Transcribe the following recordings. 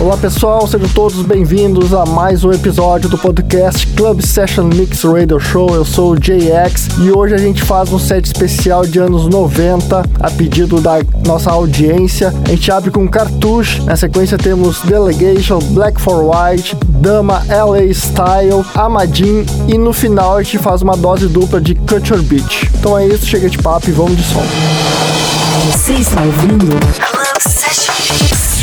Olá pessoal, sejam todos bem-vindos a mais um episódio do podcast Club Session Mix Radio Show. Eu sou o JX e hoje a gente faz um set especial de anos 90 a pedido da nossa audiência. A gente abre com Cartouche, na sequência temos Delegation, Black for White, Dama, LA Style, Amadin e no final a gente faz uma dose dupla de Culture Beach. Então é isso, chega de papo e vamos de som. Você está ouvindo Club Session Mix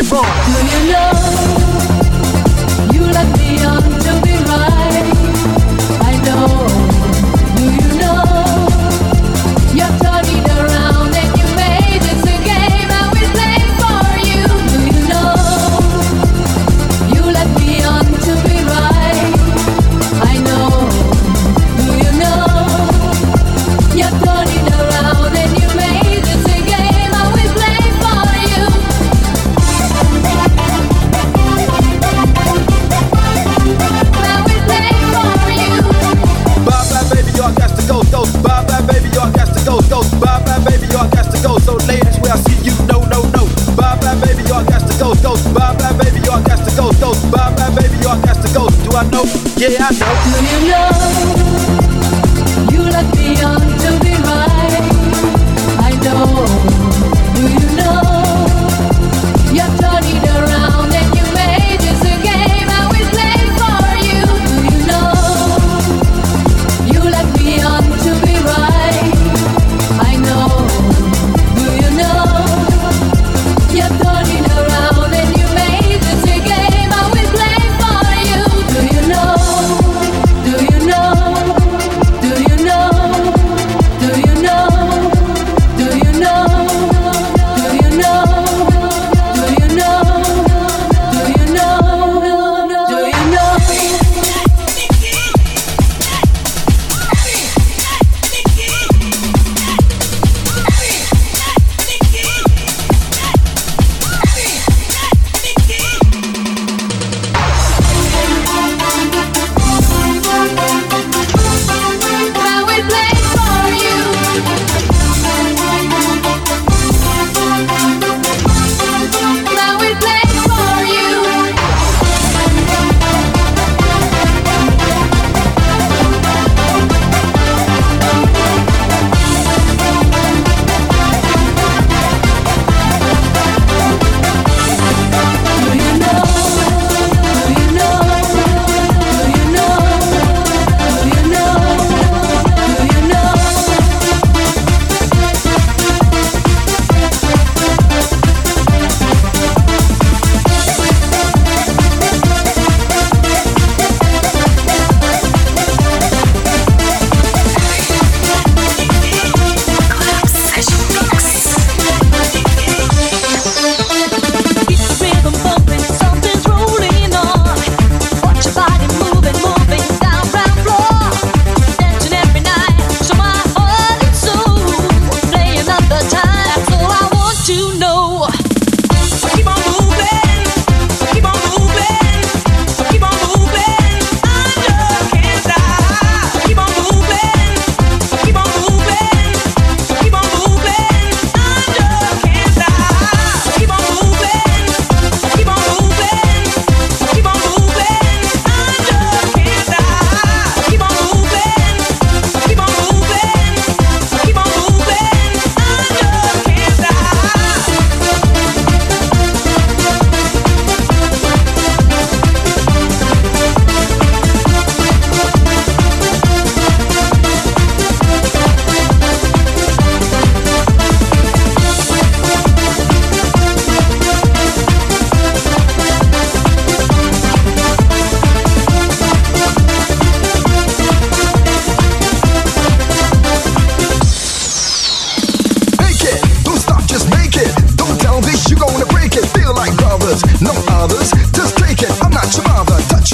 It wrong.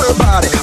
Everybody.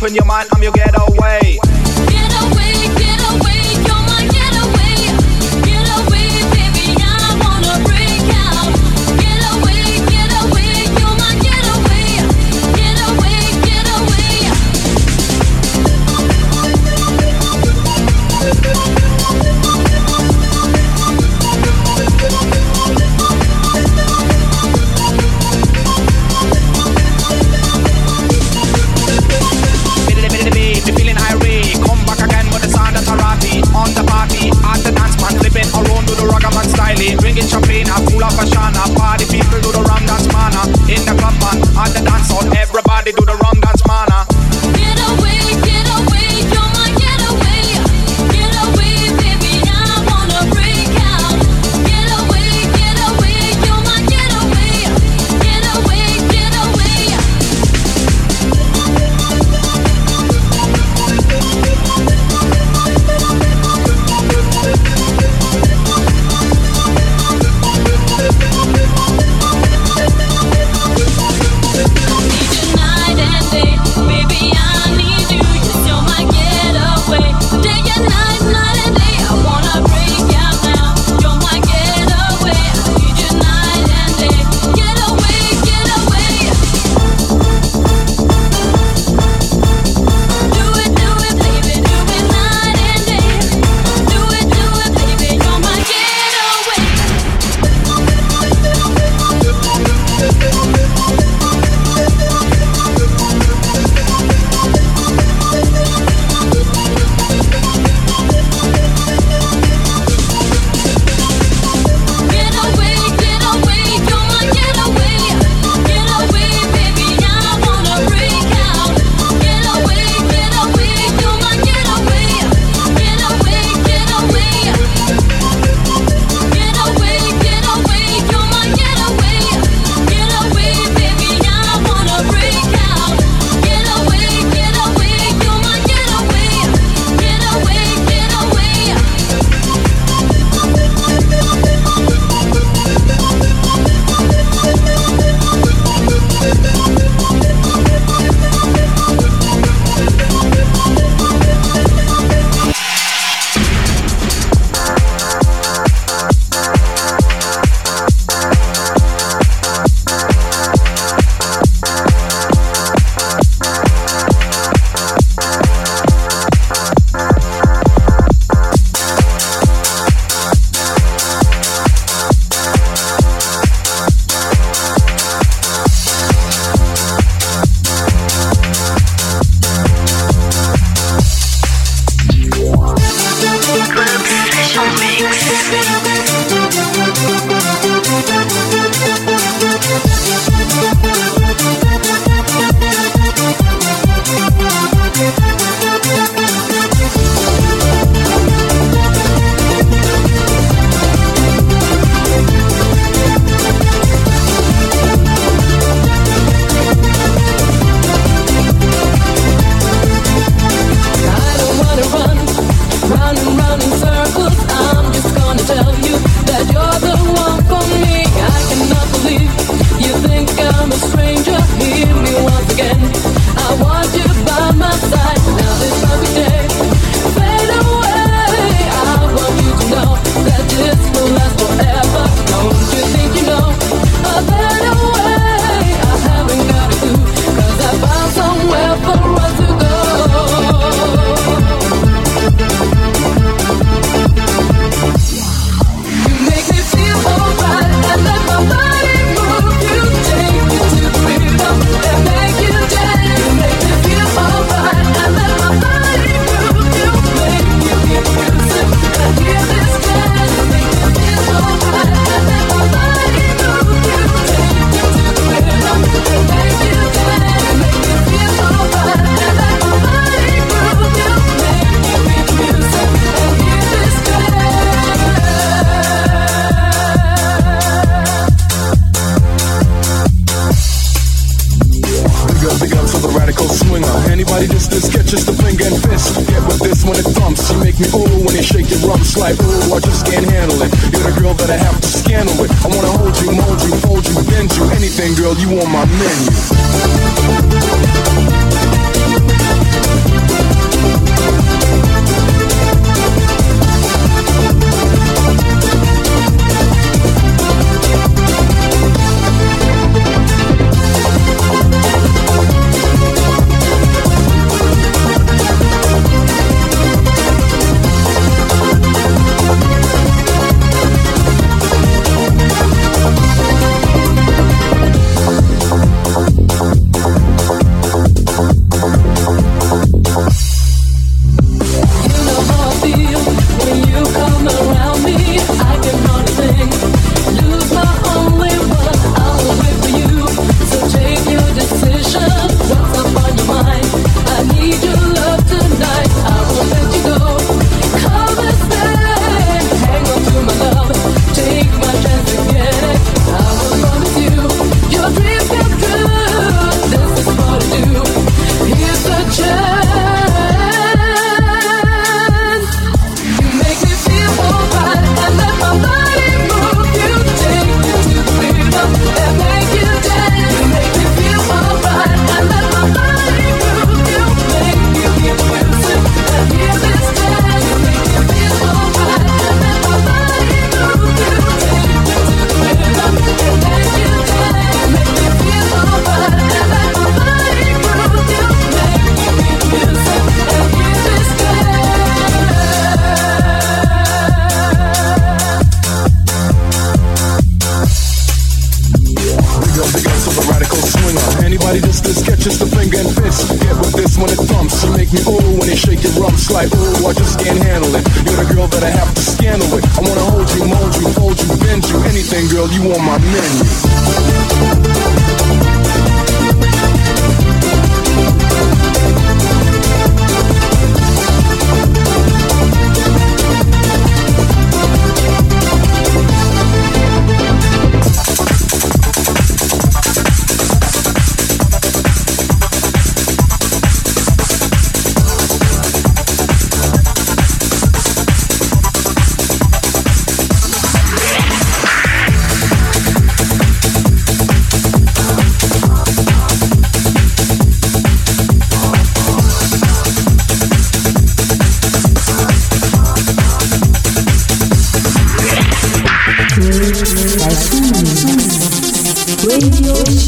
Open your mind, I'm your getaway.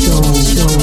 Radio Show.